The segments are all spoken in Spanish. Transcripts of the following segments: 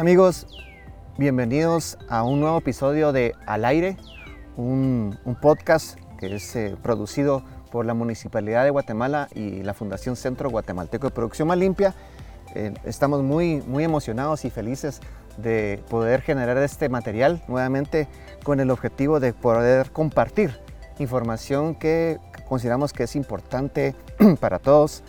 Amigos, bienvenidos a un nuevo episodio de Al Aire, un, un podcast que es eh, producido por la Municipalidad de Guatemala y la Fundación Centro Guatemalteco de Producción Más Limpia. Eh, estamos muy, muy emocionados y felices de poder generar este material nuevamente con el objetivo de poder compartir información que consideramos que es importante para todos.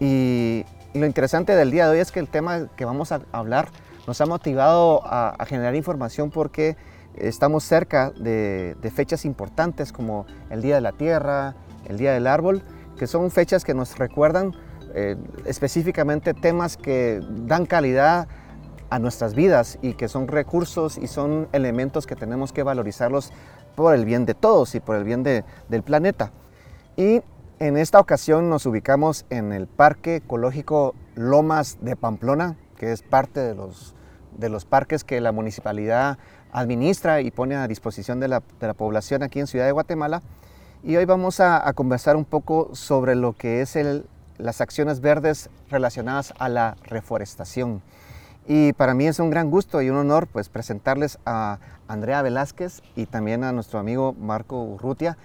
Y, y lo interesante del día de hoy es que el tema que vamos a hablar nos ha motivado a, generar información porque estamos cerca de, fechas importantes como el Día de la Tierra, el Día del Árbol, que son fechas que nos recuerdan eh, específicamente temas que dan calidad a nuestras vidas y que son recursos y son elementos que tenemos que valorizarlos por el bien de todos y por el bien de, del planeta. Y en esta ocasión nos ubicamos en el Parque Ecológico Lomas de Pamplona, que es parte de los, de los parques que la municipalidad administra y pone a disposición de la, de la población aquí en Ciudad de Guatemala. Y hoy vamos a, conversar un poco sobre lo que es el, las acciones verdes relacionadas a la reforestación. Y para mí es un gran gusto y un honor pues, presentarles a Andrea Velázquez y también a nuestro amigo Marco Urrutia,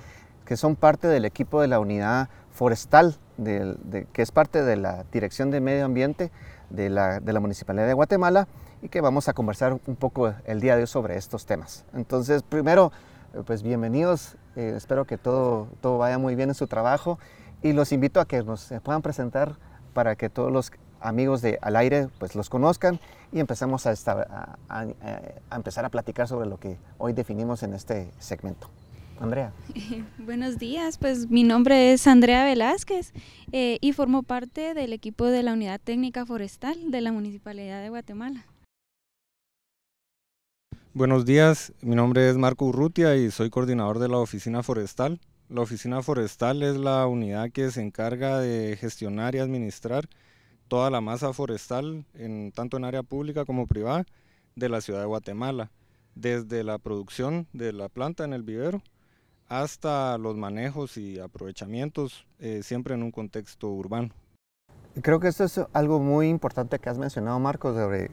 que son parte del equipo de la unidad forestal, de, que es parte de la Dirección de Medio Ambiente de la, de la Municipalidad de Guatemala y que vamos a conversar un poco el día de hoy sobre estos temas. Entonces, primero, pues bienvenidos, eh, espero que todo, todo vaya muy bien en su trabajo y los invito a que nos puedan presentar para que todos los amigos de Al Aire pues los conozcan y empezamos a, estar, a, empezar a platicar sobre lo que hoy definimos en este segmento. Andrea. Buenos días, pues mi nombre es Andrea Velázquez eh, y formo parte del equipo de la Unidad Técnica Forestal de la Municipalidad de Guatemala. Buenos días, mi nombre es Marco Urrutia y soy coordinador de la Oficina Forestal. La Oficina Forestal es la unidad que se encarga de gestionar y administrar toda la masa forestal, en, tanto en área pública como privada, de la ciudad de Guatemala, desde la producción de la planta en el vivero hasta los manejos y aprovechamientos, eh, siempre en un contexto urbano. Creo que esto es algo muy importante que has mencionado, Marcos, sobre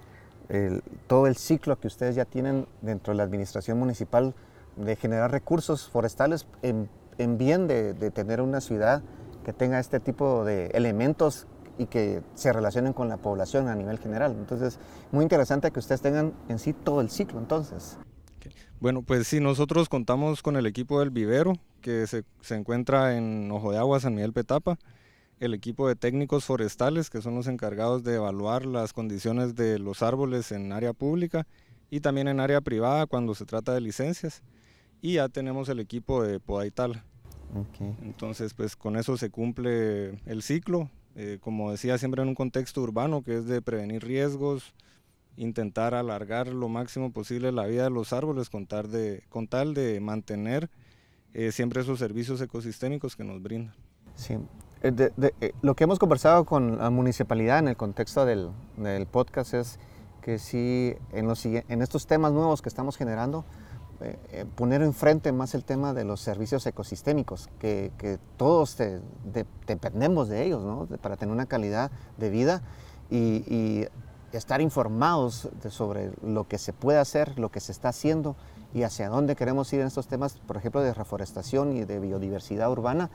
todo el ciclo que ustedes ya tienen dentro de la administración municipal de generar recursos forestales en, en bien de, de, tener una ciudad que tenga este tipo de elementos y que se relacionen con la población a nivel general. Entonces, muy interesante que ustedes tengan en sí todo el ciclo, entonces. Bueno, pues sí, nosotros contamos con el equipo del vivero, que se, se encuentra en Ojo de Agua, San Miguel Petapa, el equipo de técnicos forestales, que son los encargados de evaluar las condiciones de los árboles en área pública y también en área privada cuando se trata de licencias. Y ya tenemos el equipo de poda y tala. Okay. Entonces, pues con eso se cumple el ciclo, eh, como decía, siempre en un contexto urbano que es de prevenir riesgos, intentar alargar lo máximo posible la vida de los árboles con tal de, con tal de mantener eh, siempre esos servicios ecosistémicos que nos brindan. Sí, eh, eh, lo que hemos conversado con la municipalidad en el contexto del, del podcast es que sí, en, los, en estos temas nuevos que estamos generando, eh, poner enfrente más el tema de los servicios ecosistémicos, que, que todos te, de, dependemos de ellos ¿no? para tener una calidad de vida y estar informados de, sobre lo que se puede hacer, lo que se está haciendo y hacia dónde queremos ir en estos temas, por ejemplo, de reforestación y de biodiversidad urbana,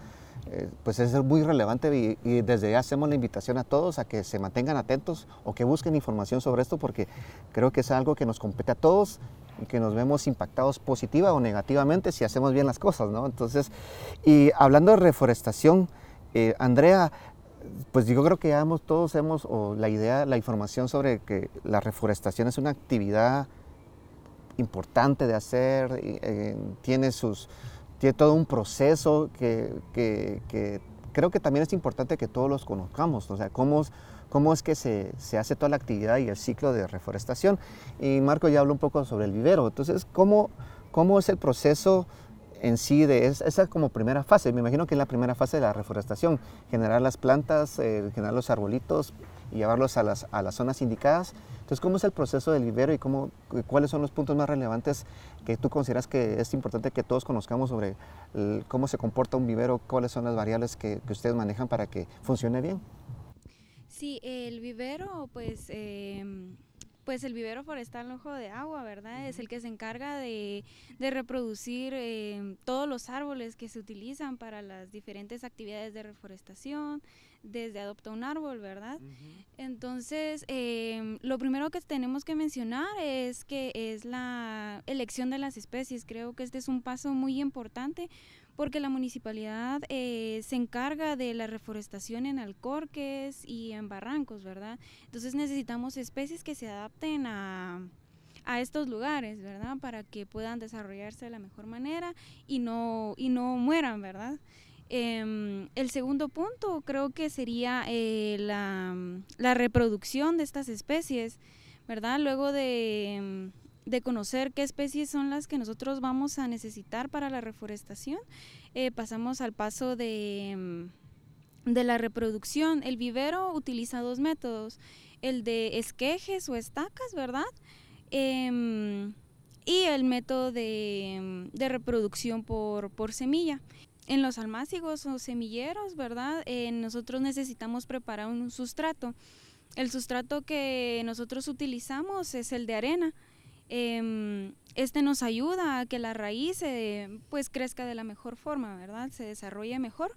eh, pues es muy relevante y, y, desde ya hacemos la invitación a todos a que se mantengan atentos o que busquen información sobre esto porque creo que es algo que nos compete a todos y que nos vemos impactados positiva o negativamente si hacemos bien las cosas, ¿no? Entonces, y hablando de reforestación, eh, Andrea, pues yo creo que ya hemos, todos hemos, o la idea, la información sobre que la reforestación es una actividad importante de hacer, eh, tiene, sus, tiene todo un proceso que, que, que, creo que también es importante que todos los conozcamos, o sea, cómo, cómo es que se, se, hace toda la actividad y el ciclo de reforestación. Y Marco ya habló un poco sobre el vivero, entonces, ¿cómo, cómo es el proceso en sí de esa es como primera fase. Me imagino que es la primera fase de la reforestación, generar las plantas, eh, generar los arbolitos y llevarlos a las, a las zonas indicadas. Entonces, ¿cómo es el proceso del vivero y cómo, cuáles son los puntos más relevantes que tú consideras que es importante que todos conozcamos sobre cómo se comporta un vivero, cuáles son las variables que, que, ustedes manejan para que funcione bien? Sí, el vivero, pues... Eh pues el vivero forestal Ojo de Agua, ¿verdad? Es el que se encarga de, reproducir eh, todos los árboles que se utilizan para las diferentes actividades de reforestación, desde adopta un árbol, ¿verdad? Entonces, em, lo primero que tenemos que mencionar es que es la elección de las especies. Creo que este es un paso muy importante porque la municipalidad eh, se encarga de la reforestación en alcorques y en barrancos, ¿verdad? Entonces necesitamos especies que se adapten a, estos lugares, ¿verdad? Para que puedan desarrollarse de la mejor manera y no, y no mueran, ¿verdad? Em, el segundo punto creo que sería eh, la, la, reproducción de estas especies, ¿verdad? Luego de, de conocer qué especies son las que nosotros vamos a necesitar para la reforestación, eh, pasamos al paso de, mm, de la reproducción. El vivero utiliza dos métodos, el de esquejes o estacas, ¿verdad? Em, y el método de, de reproducción por, por, semilla. En los almácigos o semilleros, ¿verdad? Eh, nosotros necesitamos preparar un sustrato. El sustrato que nosotros utilizamos es el de arena. Em, este nos ayuda a que la raíz eh, pues crezca de la mejor forma, ¿verdad? Se desarrolle mejor.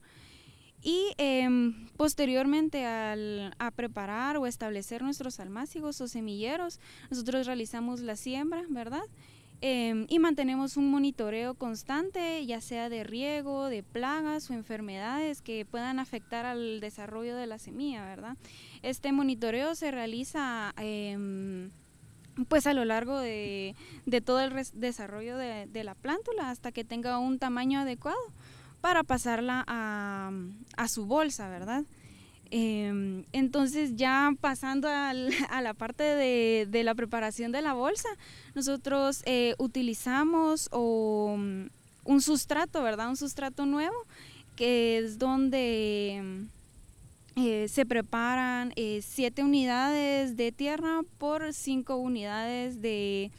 Y em, posteriormente al, a preparar o establecer nuestros almácigos o semilleros, nosotros realizamos la siembra, ¿verdad? Em, y mantenemos un monitoreo constante, ya sea de riego, de plagas o enfermedades que puedan afectar al desarrollo de la semilla, ¿verdad? Este monitoreo se realiza pues a lo largo de, todo el desarrollo de, la plántula hasta que tenga un tamaño adecuado para pasarla a, su bolsa, ¿verdad? Em, entonces ya pasando a la parte de, la preparación de la bolsa, nosotros eh, utilizamos un sustrato, ¿verdad? Un sustrato nuevo, que es donde eh, se preparan eh, siete unidades de tierra por cinco unidades de,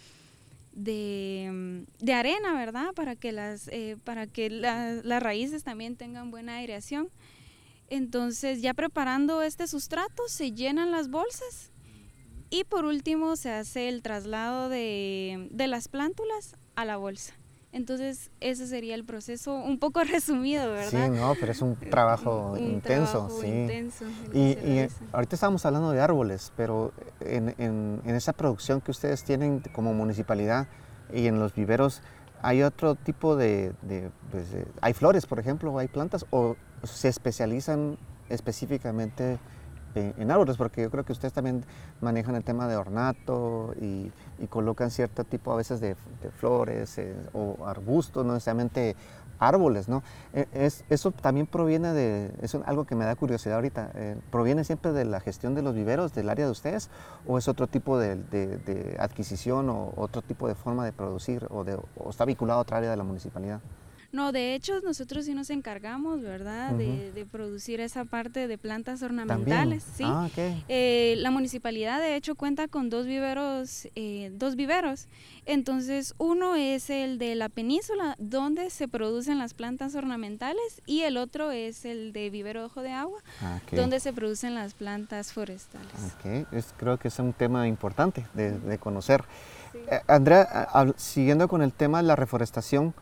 de, arena, ¿verdad? Para que las, eh, para que las raíces también tengan buena aireación. Entonces, ya preparando este sustrato, se llenan las bolsas y por último se hace el traslado de, de las plántulas a la bolsa. Entonces, ese sería el proceso un poco resumido, ¿verdad? Sí, no, pero es un trabajo intenso, sí. Intenso, y, ahorita estamos hablando de árboles, pero en, en, esa producción que ustedes tienen como municipalidad y en los viveros, ¿hay otro tipo de, pues, de hay flores, por ejemplo, hay plantas, o se especializan específicamente en, árboles, porque yo creo que ustedes también manejan el tema de ornato y, colocan cierto tipo a veces de, flores eh, o arbustos, no necesariamente árboles, ¿no? E, es, eso también proviene de, es algo que me da curiosidad ahorita, eh, ¿proviene siempre de la gestión de los viveros del área de ustedes o es otro tipo de, adquisición o otro tipo de forma de producir o, o está vinculado a otra área de la municipalidad? No, de hecho nosotros sí nos encargamos, ¿verdad? de, producir esa parte de plantas ornamentales, sí. Ah, eh, la municipalidad de hecho cuenta con dos viveros, eh, dos viveros. Entonces uno es el de la península donde se producen las plantas ornamentales y el otro es el de vivero ojo de agua ah, donde se producen las plantas forestales. Okay. Es, creo que es un tema importante de, conocer. Eh, Andrea, siguiendo con el tema de la reforestación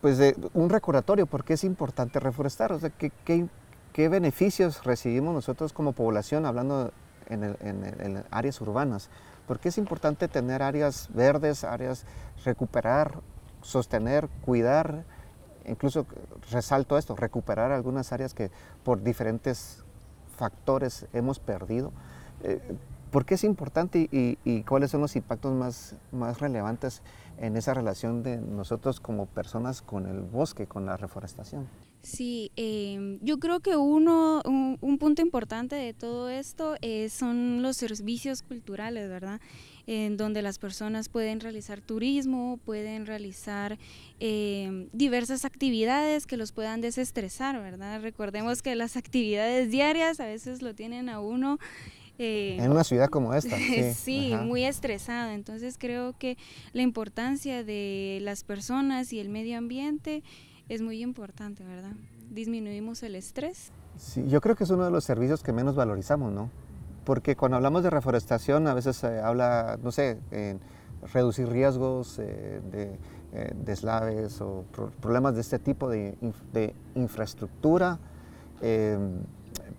pues de un recordatorio, porque es importante reforestar, o sea, ¿qué, qué, beneficios recibimos nosotros como población hablando en, en, áreas urbanas? Porque es importante tener áreas verdes, áreas recuperar, sostener, cuidar, incluso resalto esto, recuperar algunas áreas que por diferentes factores hemos perdido. Eh, ¿Por qué es importante y, y, cuáles son los impactos más, más relevantes en esa relación de nosotros como personas con el bosque, con la reforestación. Sí, em, yo creo que uno, un, punto importante de todo esto eh, son los servicios culturales, ¿verdad? En donde las personas pueden realizar turismo, pueden realizar em, diversas actividades que los puedan desestresar, ¿verdad? Recordemos que las actividades diarias a veces lo tienen a uno eh, en una ciudad como esta. Sí, muy estresado. Entonces creo que la importancia de las personas y el medio ambiente es muy importante, ¿verdad? Disminuimos el estrés. Sí, yo creo que es uno de los servicios que menos valorizamos, ¿no? porque cuando hablamos de reforestación a veces se habla, no sé, en reducir riesgos eh, de eh, deslaves o problemas de este tipo de, infraestructura, em,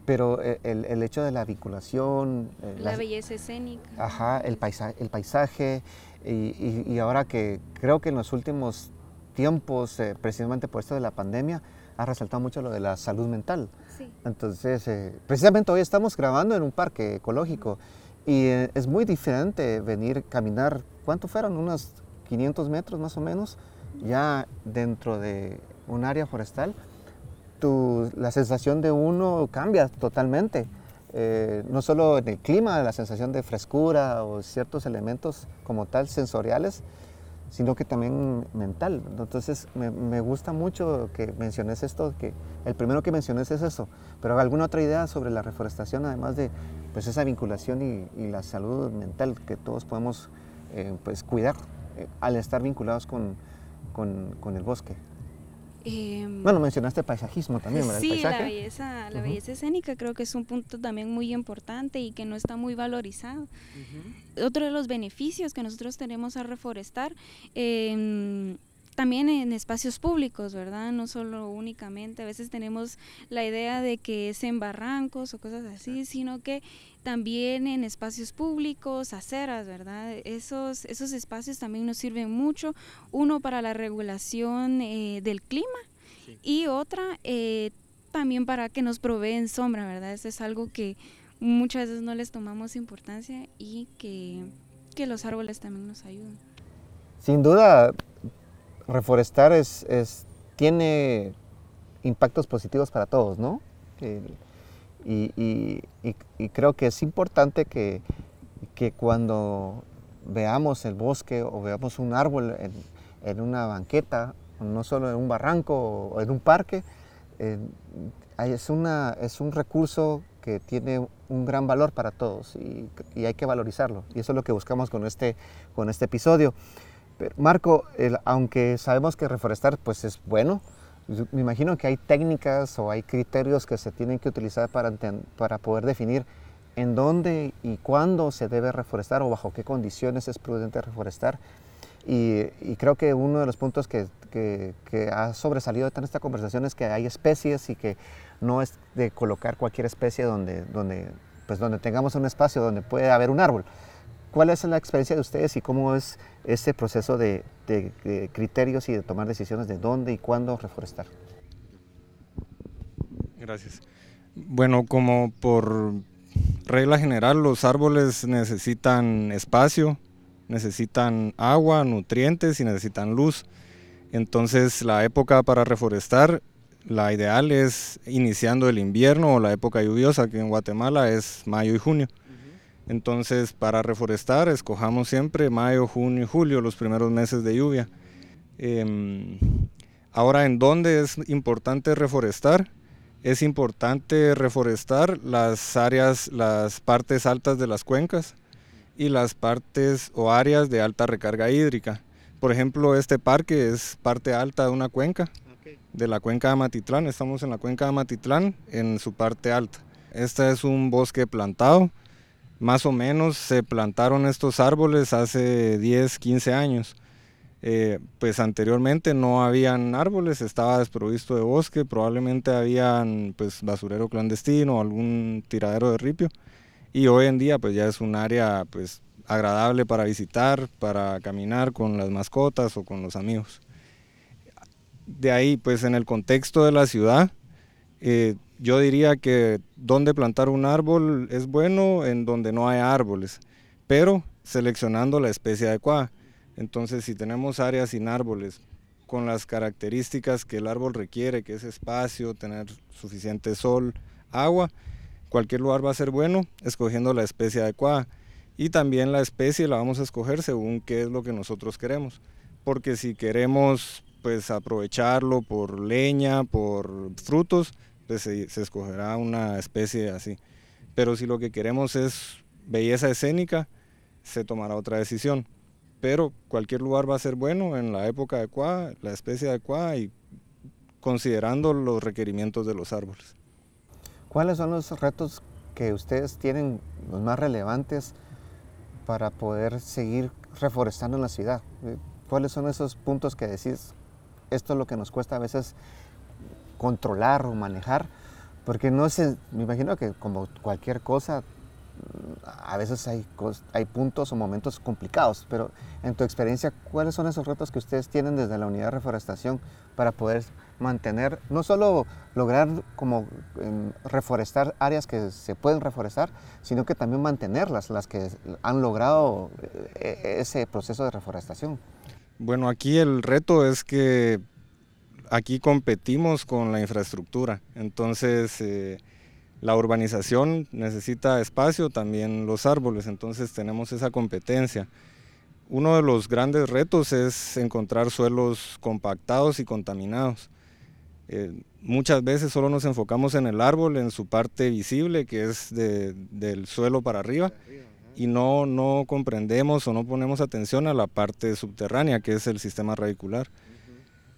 pero e, el, hecho de la vinculación... Eh, la belleza escénica. Ajá, el, paisaje, el paisaje y, ahora que creo que en los últimos tiempos, precisamente por esto de la pandemia, ha resaltado mucho lo de la salud mental. Entonces, eh, precisamente hoy estamos grabando en un parque ecológico y eh, es muy diferente venir, caminar, ¿cuánto fueron? Unos 500 metros más o menos, ya dentro de un área forestal. La sensación de uno cambia totalmente. Eh, no solo en el clima, la sensación de frescura o ciertos elementos como tal sensoriales, sino que también mental. Entonces me, gusta mucho que menciones esto, que el primero que menciones es eso, pero alguna otra idea sobre la reforestación, además de pues, esa vinculación y, la salud mental que todos podemos eh, pues, cuidar eh, al estar vinculados con el bosque. Em, bueno, mencionaste paisajismo también, ¿verdad? Sí, la belleza, la belleza escénica creo que es un punto también muy importante y que no está muy valorizado. Otro de los beneficios que nosotros tenemos al reforestar, eh, también en espacios públicos, ¿verdad? No solo únicamente, a veces tenemos la idea de que es en barrancos o cosas así, sino que también en espacios públicos, aceras, ¿verdad? Esos, esos espacios también nos sirven mucho, uno para la regulación eh, del clima y otra eh, también para que nos proveen sombra, ¿verdad? Eso es algo que muchas veces no les tomamos importancia y que, que los árboles también nos ayudan. Sin duda, reforestar es, tiene impactos positivos para todos, ¿no? Y, creo que es importante que, cuando veamos el bosque o veamos un árbol en, una banqueta, no solo en un barranco o en un parque, es, una, es un recurso que tiene un gran valor para todos y, hay que valorizarlo. Y eso es lo que buscamos con este, con este episodio. Marco, aunque sabemos que reforestar pues es bueno, me imagino que hay técnicas o hay criterios que se tienen que utilizar para, para poder definir en dónde y cuándo se debe reforestar o bajo qué condiciones es prudente reforestar. Y, creo que uno de los puntos que, ha sobresalido en esta conversación es que hay especies y que no es de colocar cualquier especie donde, donde, pues donde tengamos un espacio donde puede haber un árbol, ¿Cuál es la experiencia de ustedes y cómo es ese proceso de, criterios y de tomar decisiones de dónde y cuándo reforestar? Gracias. Bueno, como por regla general, los árboles necesitan espacio, necesitan agua, nutrientes y necesitan luz. Entonces, la época para reforestar, la ideal es iniciando el invierno o la época lluviosa, que en Guatemala es mayo y junio. Entonces, para reforestar, escojamos siempre mayo, junio y julio, los primeros meses de lluvia. Em, ahora, ¿en dónde es importante reforestar? Es importante reforestar las áreas, las partes altas de las cuencas y las partes o áreas de alta recarga hídrica. Por ejemplo, este parque es parte alta de una cuenca, de la cuenca de Amatitlán. Estamos en la cuenca de Amatitlán, en su parte alta. Este es un bosque plantado más o menos se plantaron estos árboles hace 10, 15 años. Eh, pues anteriormente no habían árboles, estaba desprovisto de bosque, probablemente habían pues basurero clandestino o algún tiradero de ripio y hoy en día pues ya es un área pues agradable para visitar, para caminar con las mascotas o con los amigos. De ahí pues en el contexto de la ciudad eh, yo diría que donde plantar un árbol es bueno en donde no hay árboles, pero seleccionando la especie adecuada. Entonces, si tenemos áreas sin árboles, con las características que el árbol requiere, que es espacio, tener suficiente sol, agua, cualquier lugar va a ser bueno escogiendo la especie adecuada. Y también la especie la vamos a escoger según qué es lo que nosotros queremos. Porque si queremos pues aprovecharlo por leña, por frutos, pues se, escogerá una especie así. Pero si lo que queremos es belleza escénica, se tomará otra decisión. Pero cualquier lugar va a ser bueno en la época adecuada, la especie adecuada y considerando los requerimientos de los árboles. ¿Cuáles son los retos que ustedes tienen los más relevantes para poder seguir reforestando en la ciudad? ¿Cuáles son esos puntos que decís, esto es lo que nos cuesta a veces controlar o manejar? Porque no sé, me imagino que como cualquier cosa, a veces hay, hay puntos o momentos complicados, pero en tu experiencia, ¿cuáles son esos retos que ustedes tienen desde la unidad de reforestación para poder mantener, no solo lograr como em, reforestar áreas que se pueden reforestar, sino que también mantenerlas, las que han logrado eh, ese proceso de reforestación? Bueno, aquí el reto es que aquí competimos con la infraestructura, entonces... Eh, la urbanización necesita espacio, también los árboles, entonces tenemos esa competencia. Uno de los grandes retos es encontrar suelos compactados y contaminados. Eh, muchas veces solo nos enfocamos en el árbol, en su parte visible, que es del suelo para arriba, y no, no comprendemos o no ponemos atención a la parte subterránea, que es el sistema radicular.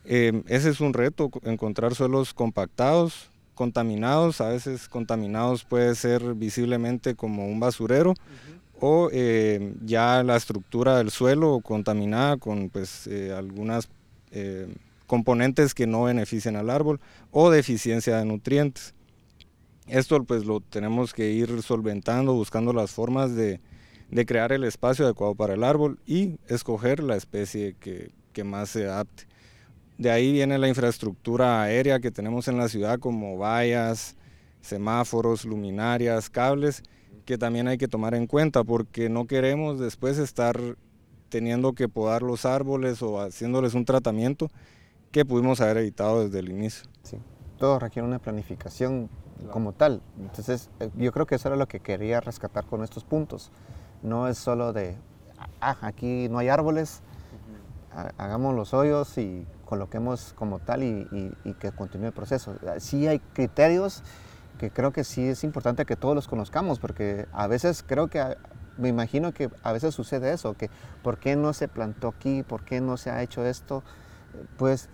Eh, ese es un reto, encontrar suelos compactados, contaminados, a veces contaminados puede ser visiblemente como un basurero o eh, ya la estructura del suelo contaminada con pues eh, algunas eh, componentes que no benefician al árbol o deficiencia de nutrientes. Esto pues lo tenemos que ir solventando, buscando las formas de, crear el espacio adecuado para el árbol y escoger la especie que, que más se adapte. De ahí viene la infraestructura aérea que tenemos en la ciudad como vallas, semáforos, luminarias, cables, que también hay que tomar en cuenta porque no queremos después estar teniendo que podar los árboles o haciéndoles un tratamiento que pudimos haber evitado desde el inicio. Sí, todo requiere una planificación como tal. Entonces, eh, yo creo que eso era lo que quería rescatar con estos puntos. No es solo de, ah, aquí no hay árboles, hagamos los hoyos y coloquemos como tal y, que continúe el proceso. Sí hay criterios que creo que sí es importante que todos los conozcamos, porque a veces creo que, me imagino que a veces sucede eso, que ¿por qué no se plantó aquí? ¿Por qué no se ha hecho esto? Pues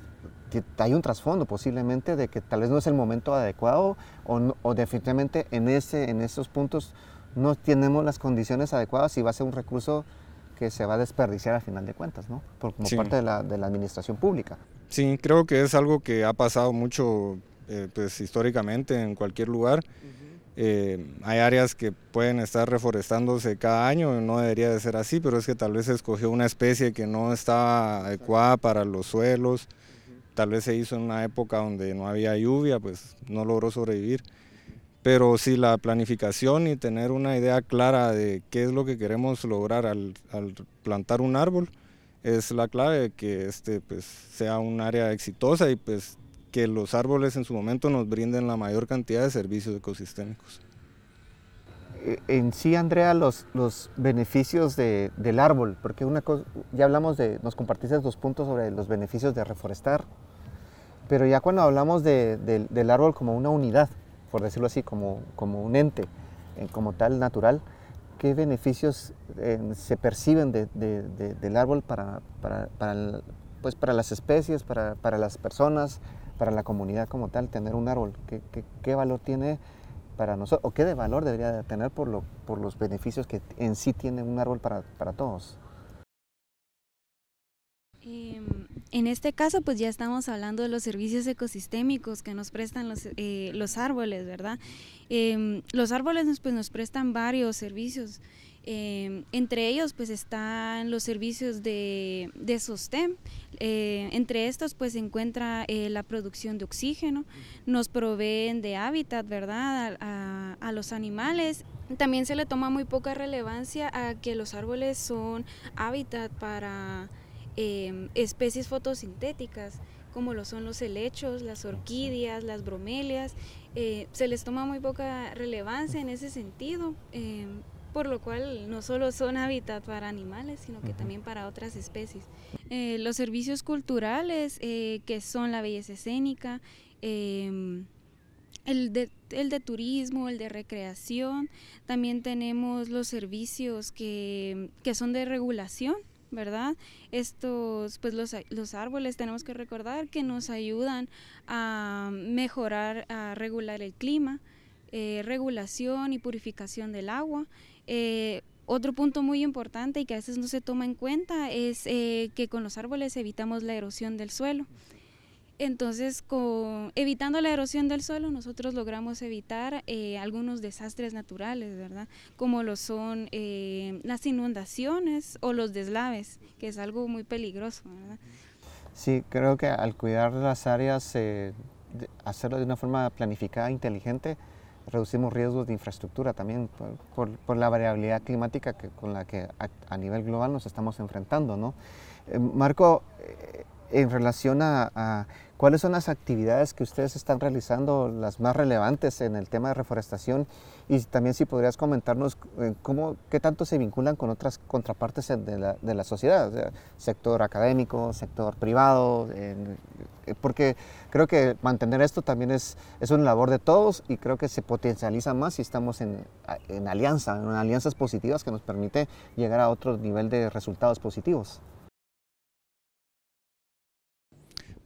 hay un trasfondo posiblemente de que tal vez no es el momento adecuado o, o definitivamente en, ese, en esos puntos no tenemos las condiciones adecuadas y va a ser un recurso que se va a desperdiciar al final de cuentas, ¿no? Por, como parte de la, de la, administración pública. Sí, creo que es algo que ha pasado mucho eh, pues, históricamente en cualquier lugar. Eh, hay áreas que pueden estar reforestándose cada año, no debería de ser así, pero es que tal vez se escogió una especie que no estaba adecuada para los suelos, tal vez se hizo en una época donde no había lluvia, pues no logró sobrevivir. Pero sí, la planificación y tener una idea clara de qué es lo que queremos lograr al, plantar un árbol es la clave de que este pues, sea un área exitosa y pues que los árboles en su momento nos brinden la mayor cantidad de servicios ecosistémicos. Eh, en sí, Andrea, los, los beneficios de, del árbol, porque una cosa, ya hablamos de, nos compartiste dos puntos sobre los beneficios de reforestar, pero ya cuando hablamos de, del árbol como una unidad, por decirlo así, como, como un ente, eh, como tal natural, ¿qué beneficios eh, se perciben de, del árbol para, para, pues para las especies, para, para, las personas, para la comunidad como tal, tener un árbol? ¿Qué, qué, valor tiene para nosotros? ¿O qué de valor debería de tener por, lo, por los beneficios que en sí tiene un árbol para, todos? Eh, en este caso, pues ya estamos hablando de los servicios ecosistémicos que nos prestan los, eh, los árboles, ¿verdad? Eh, los árboles nos, pues, nos prestan varios servicios. Eh, entre ellos pues están los servicios de, de sostén. entre estos pues se encuentra la producción de oxígeno, nos proveen de hábitat, ¿verdad? A, los animales. También se le toma muy poca relevancia a que los árboles son hábitat para Em, especies fotosintéticas como lo son los helechos, las orquídeas, las bromelias. Eh, se les toma muy poca relevancia en ese sentido, em, por lo cual no solo son hábitat para animales, sino que también para otras especies. Eh, los servicios culturales, eh, que son la belleza escénica, em, el de, el de turismo, el de recreación, también tenemos los servicios que, que son de regulación, ¿verdad? Estos, pues los, los, árboles tenemos que recordar que nos ayudan a mejorar, a regular el clima, eh, regulación y purificación del agua. Eh, otro punto muy importante y que a veces no se toma en cuenta es eh, que con los árboles evitamos la erosión del suelo. Entonces, con, evitando la erosión del suelo, nosotros logramos evitar algunos desastres naturales, ¿verdad? Como lo son las inundaciones o los deslaves, que es algo muy peligroso, ¿verdad? Sí, creo que al cuidar las áreas, hacerlo de una forma planificada, inteligente, reducimos riesgos de infraestructura también por, la variabilidad climática que, con la que a, nivel global nos estamos enfrentando. ¿no? Eh, Marco, eh, en relación a, cuáles son las actividades que ustedes están realizando, las más relevantes en el tema de reforestación, y también si podrías comentarnos eh, cómo, qué tanto se vinculan con otras contrapartes de la, de la sociedad, sector académico, sector privado, porque creo que mantener esto también es, es una labor de todos y creo que se potencializa más si estamos en, en alianza, en alianzas positivas que nos permite llegar a otro nivel de resultados positivos.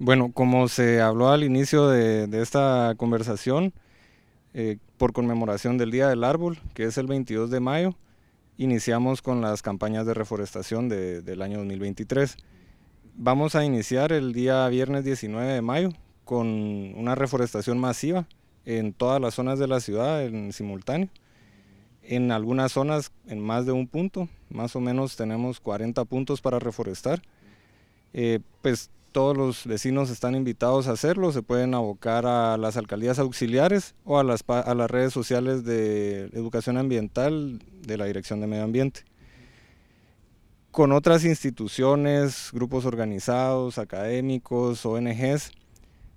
Bueno, como se habló al inicio de, esta conversación, eh, por conmemoración del Día del Árbol, que es el 22 de mayo, iniciamos con las campañas de reforestación del año 2023. Vamos a iniciar el día viernes 19 de mayo con una reforestación masiva en todas las zonas de la ciudad en simultáneo. En algunas zonas en más de un punto, más o menos tenemos 40 puntos para reforestar. Eh, pues todos los vecinos están invitados a hacerlo, se pueden abocar a las alcaldías auxiliares o a las, a las redes sociales de educación ambiental de la Dirección de Medio Ambiente. Con otras instituciones, grupos organizados, académicos, ONGs,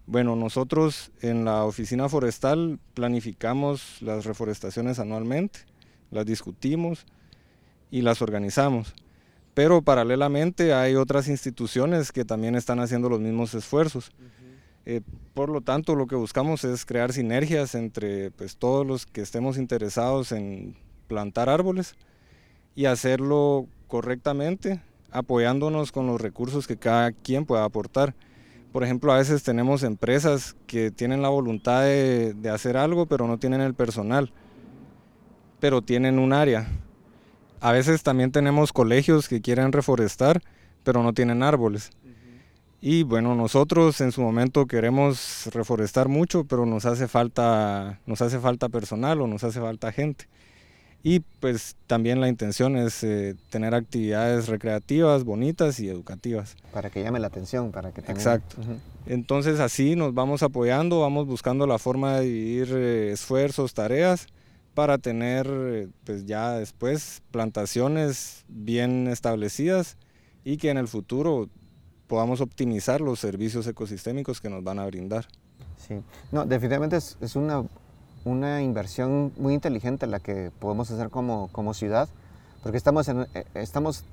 bueno, nosotros en la oficina forestal planificamos las reforestaciones anualmente, las discutimos y las organizamos pero paralelamente hay otras instituciones que también están haciendo los mismos esfuerzos. Eh, por lo tanto, lo que buscamos es crear sinergias entre pues, todos los que estemos interesados en plantar árboles y hacerlo correctamente, apoyándonos con los recursos que cada quien pueda aportar. Por ejemplo, a veces tenemos empresas que tienen la voluntad de, de hacer algo, pero no tienen el personal, pero tienen un área a veces también tenemos colegios que quieren reforestar, pero no tienen árboles. Y bueno, nosotros en su momento queremos reforestar mucho, pero nos hace falta, nos hace falta personal o nos hace falta gente. Y pues también la intención es eh, tener actividades recreativas, bonitas y educativas. Para que llame la atención, para que Exacto. Entonces así nos vamos apoyando, vamos buscando la forma de dividir eh, esfuerzos, tareas para tener pues ya después plantaciones bien establecidas y que en el futuro podamos optimizar los servicios ecosistémicos que nos van a brindar. Sí, no, definitivamente es, una, una, inversión muy inteligente la que podemos hacer como, como ciudad, porque estamos, en, eh, estamos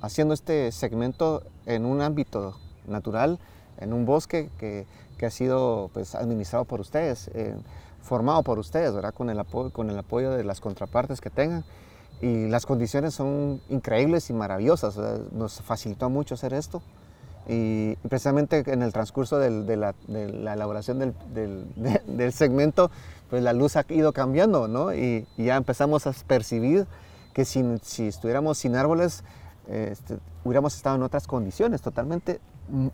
haciendo este segmento en un ámbito natural, en un bosque que, que ha sido pues, administrado por ustedes. Eh, formado por ustedes, ¿verdad? Con el, apoyo, con el apoyo de las contrapartes que tengan. Y las condiciones son increíbles y maravillosas. Nos facilitó mucho hacer esto. Y precisamente en el transcurso de, la, elaboración del, segmento, pues la luz ha ido cambiando, ¿no? Y, ya empezamos a percibir que si, si estuviéramos sin árboles, este, hubiéramos estado en otras condiciones totalmente,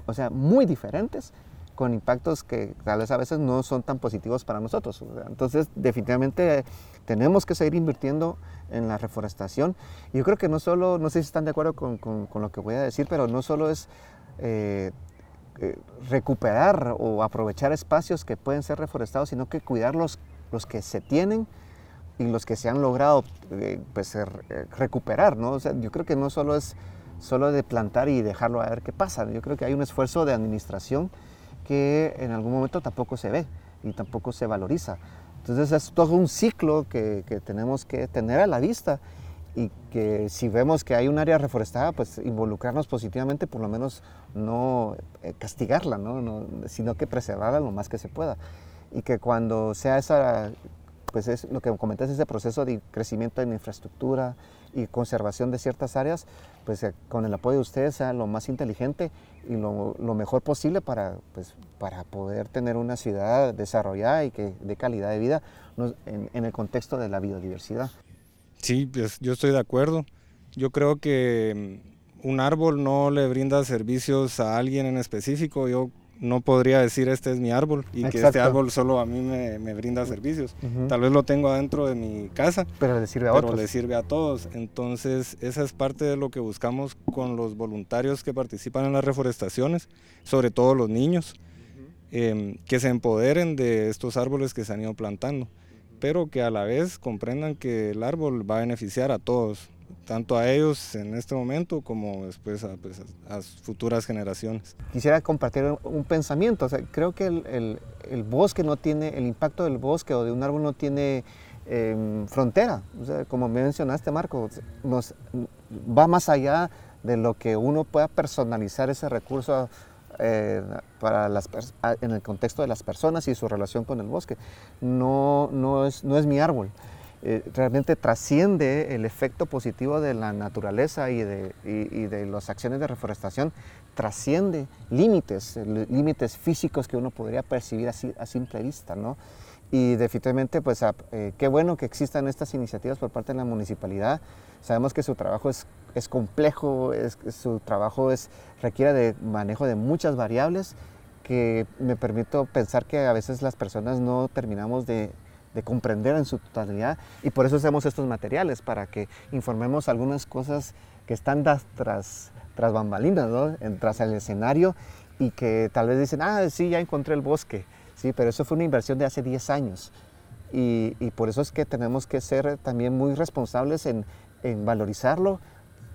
o sea, muy diferentes con impactos que tal vez a veces no son tan positivos para nosotros. Entonces, definitivamente tenemos que seguir invirtiendo en la reforestación. Yo creo que no solo, no sé si están de acuerdo con, con, lo que voy a decir, pero no solo es eh, eh, recuperar o aprovechar espacios que pueden ser reforestados, sino que cuidar los, los que se tienen y los que se han logrado eh, pues, recuperar. ¿no? O sea, yo creo que no solo es solo de plantar y dejarlo a ver qué pasa. Yo creo que hay un esfuerzo de administración que en algún momento tampoco se ve y tampoco se valoriza. Entonces es todo un ciclo que, tenemos que tener a la vista y que si vemos que hay un área reforestada, pues involucrarnos positivamente, por lo menos no eh, castigarla, ¿no? sino que preservarla lo más que se pueda. Y que cuando sea esa, pues es lo que comentas, ese proceso de crecimiento en infraestructura y conservación de ciertas áreas, pues eh, con el apoyo de ustedes sea lo más inteligente lo, mejor posible para, pues, para poder tener una ciudad desarrollada y que dé calidad de vida en, el contexto de la biodiversidad. Sí, pues yo estoy de acuerdo. Yo creo que mm, un árbol no le brinda servicios a alguien en específico. No podría decir este es mi árbol y que este árbol solo a mí me, brinda servicios. Tal vez lo tengo adentro de mi casa, pero le sirve a pero le sirve a todos. Entonces, esa es parte de lo que buscamos con los voluntarios que participan en las reforestaciones, sobre todo los niños, em, que se empoderen de estos árboles que se han ido plantando, pero que a la vez comprendan que el árbol va a beneficiar a todos, tanto a ellos en este momento como después a, pues, futuras generaciones. Quisiera compartir un pensamiento, creo que el, el, bosque no tiene, el impacto del bosque o de un árbol no tiene em, frontera, como mencionaste Marco, nos, va más allá de lo que uno pueda personalizar ese recurso eh, para las, en el contexto de las personas y su relación con el bosque. No, no, es, no es mi árbol. Eh, realmente trasciende el efecto positivo de la naturaleza y de, de las acciones de reforestación, trasciende límites, límites físicos que uno podría percibir así, a simple vista, ¿no? Y definitivamente, pues, eh, qué bueno que existan estas iniciativas por parte de la municipalidad. Sabemos que su trabajo es, es complejo, es, su trabajo es, requiere de manejo de muchas variables que me permito pensar que a veces las personas no terminamos de de comprender en su totalidad y por eso hacemos estos materiales, para que informemos algunas cosas que están tras, tras bambalinas, ¿no? tras el escenario y que tal vez dicen, ah, sí, ya encontré el bosque, sí, pero eso fue una inversión de hace 10 años y, y por eso es que tenemos que ser también muy responsables en, en valorizarlo,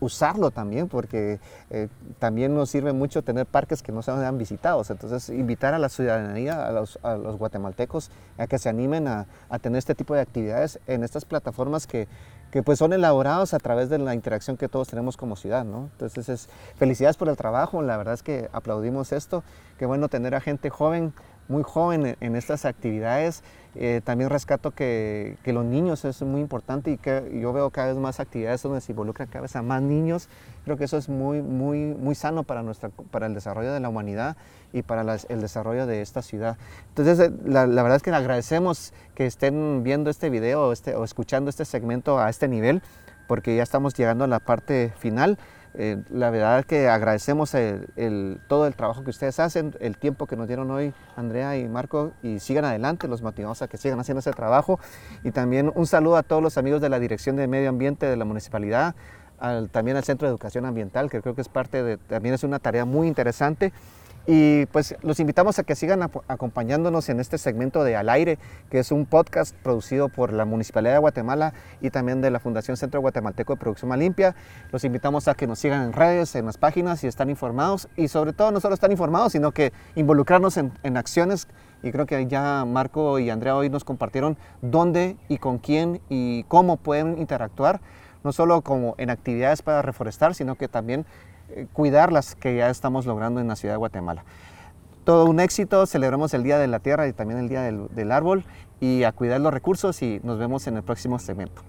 usarlo también, porque eh, también nos sirve mucho tener parques que no se han visitados. Entonces, invitar a la ciudadanía, a los, guatemaltecos, a que se animen a, tener este tipo de actividades en estas plataformas que, que, pues son elaboradas a través de la interacción que todos tenemos como ciudad. ¿no? Entonces, es, felicidades por el trabajo, la verdad es que aplaudimos esto. Qué bueno tener a gente joven muy joven en estas actividades. Eh, también rescato que, que, los niños es muy importante y que yo veo cada vez más actividades donde se involucran cada vez a más niños. Creo que eso es muy, muy, muy sano para, nuestra, para el desarrollo de la humanidad y para el desarrollo de esta ciudad. Entonces, eh, la, la, verdad es que agradecemos que estén viendo este video este, o escuchando este segmento a este nivel, porque ya estamos llegando a la parte final. Eh, la verdad es que agradecemos todo el trabajo que ustedes hacen, el tiempo que nos dieron hoy Andrea y Marco y sigan adelante, los motivamos a que sigan haciendo ese trabajo. Y también un saludo a todos los amigos de la Dirección de Medio Ambiente de la Municipalidad, también al Centro de Educación Ambiental que creo que es parte de, también es una tarea muy interesante y pues los invitamos a que sigan acompañándonos en este segmento de Al Aire, que es un podcast producido por la Municipalidad de Guatemala y también de la Fundación Centro Guatemalteco de Producción Limpia. Los invitamos a que nos sigan en redes, en las páginas y están informados. Y sobre todo no solo están informados, sino que involucrarnos en, en acciones. Y creo que ya Marco y Andrea hoy nos compartieron dónde y con quién y cómo pueden interactuar, no solo como en actividades para reforestar, sino que también cuidar las que ya estamos logrando en la ciudad de Guatemala. Todo un éxito, celebramos el Día de la Tierra y también el Día del, Árbol y a cuidar los recursos y nos vemos en el próximo segmento.